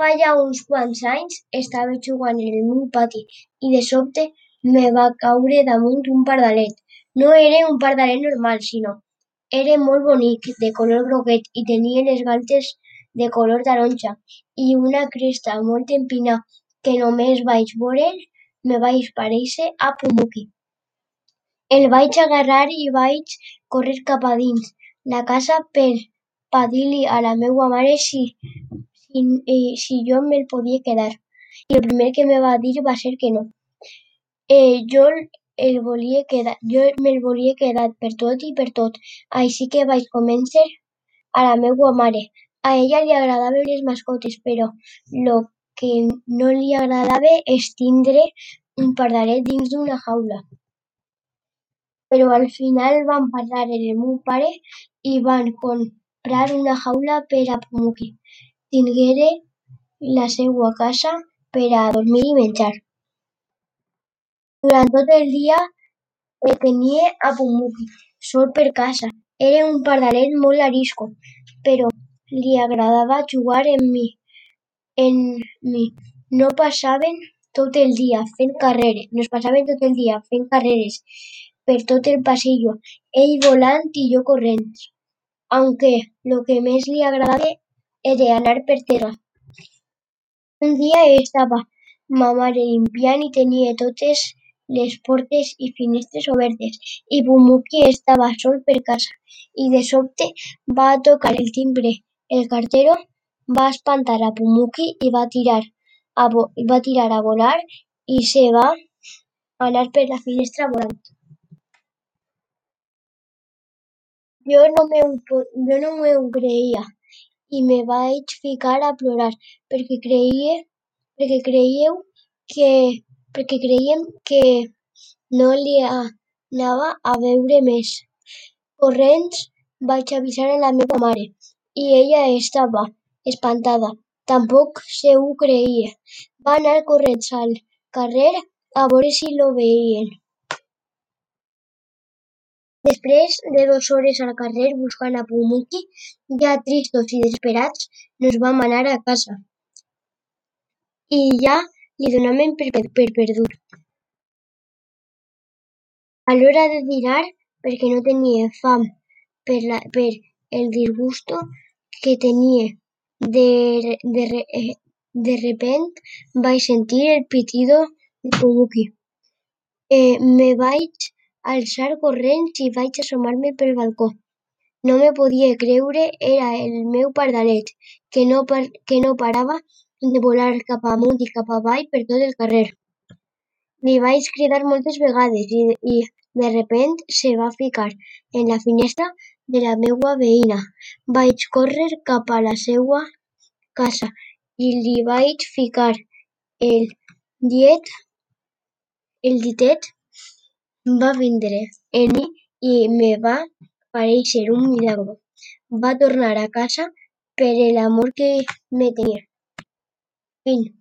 Fa ja uns quants anys estava jugant en el meu pati i de sobte me va caure damunt un pardalet. No era un pardalet normal, sinó era molt bonic, de color groguet i tenia les galtes de color taronja i una cresta molt empinada que només vaig veure'l me vaig paréixer a Pumuckl. El vaig agarrar i vaig córrer cap a dins la casa per a dir-li a la meua mare si si jo me'l podia quedar i el primer que me va dir va ser que no. Jo el volia quedar, jo me'l volia quedar per tot i per tot, així que vaig convèncer a la meua mare. A ella li agradaven les mascotes, però lo que no li agradava és tindre un pardalet dins d'una jaula. Però al final vam parlar amb el meu pare i van comprar una jaula per a Pumuckl tinguera la seua casa per a dormir i menjar. Durant tot el dia el a Pumuckl sol per casa. Era un pardalet molt arisco, però li agradava jugar amb mi amb mi. Nos passàvem tot el dia fent carreres, nos passàvem tot el dia fent carreres per tot el passillo, ell volant i jo corrent, aunque lo que més li agradava era anar per terra. Un dia estava ma mare limpiant i tenia totes les portes i finestres obertes i Pumuckl estava sol per casa i de sobte va tocar el timbre el cartero va espantar a Pumuckl i va tirar a tirar a volar i se va anar per la finestra volant. Jo no m'ho jo no m'ho creia i me vaig ficar a plorar perquè creia perquè creieu que perquè creiem que no li anava a veure més. Corrents vaig avisar a la meua mare i ella estava espantada, tampoc se ho creia. Va anar corrents al carrer a veure si lo veien. Després de dos hores al carrer buscant a Pumuckl, ja tristos i desesperats, nos vam anar a casa i ja li donàvem per perdut. A l'hora de dinar, perquè no tenia fam per la per el disgusto que tenia de de de repent vaig sentir el pitido de Pumuckl. Me vaig alçar corrents i vaig assomar-me pel balcó. No m'ho podia creure, era el meu pardalet, que no que no parava de volar cap amunt i cap avall per tot el carrer. Li vaig cridar moltes vegades i i de repent se va ficar en la finestra de la meua veïna. Vaig córrer cap a la seua casa i li vaig ficar el diet el ditet. Va vindre mi i me va paréixer un milagro. Va tornar a casa per l'amor que me tenia. Fin.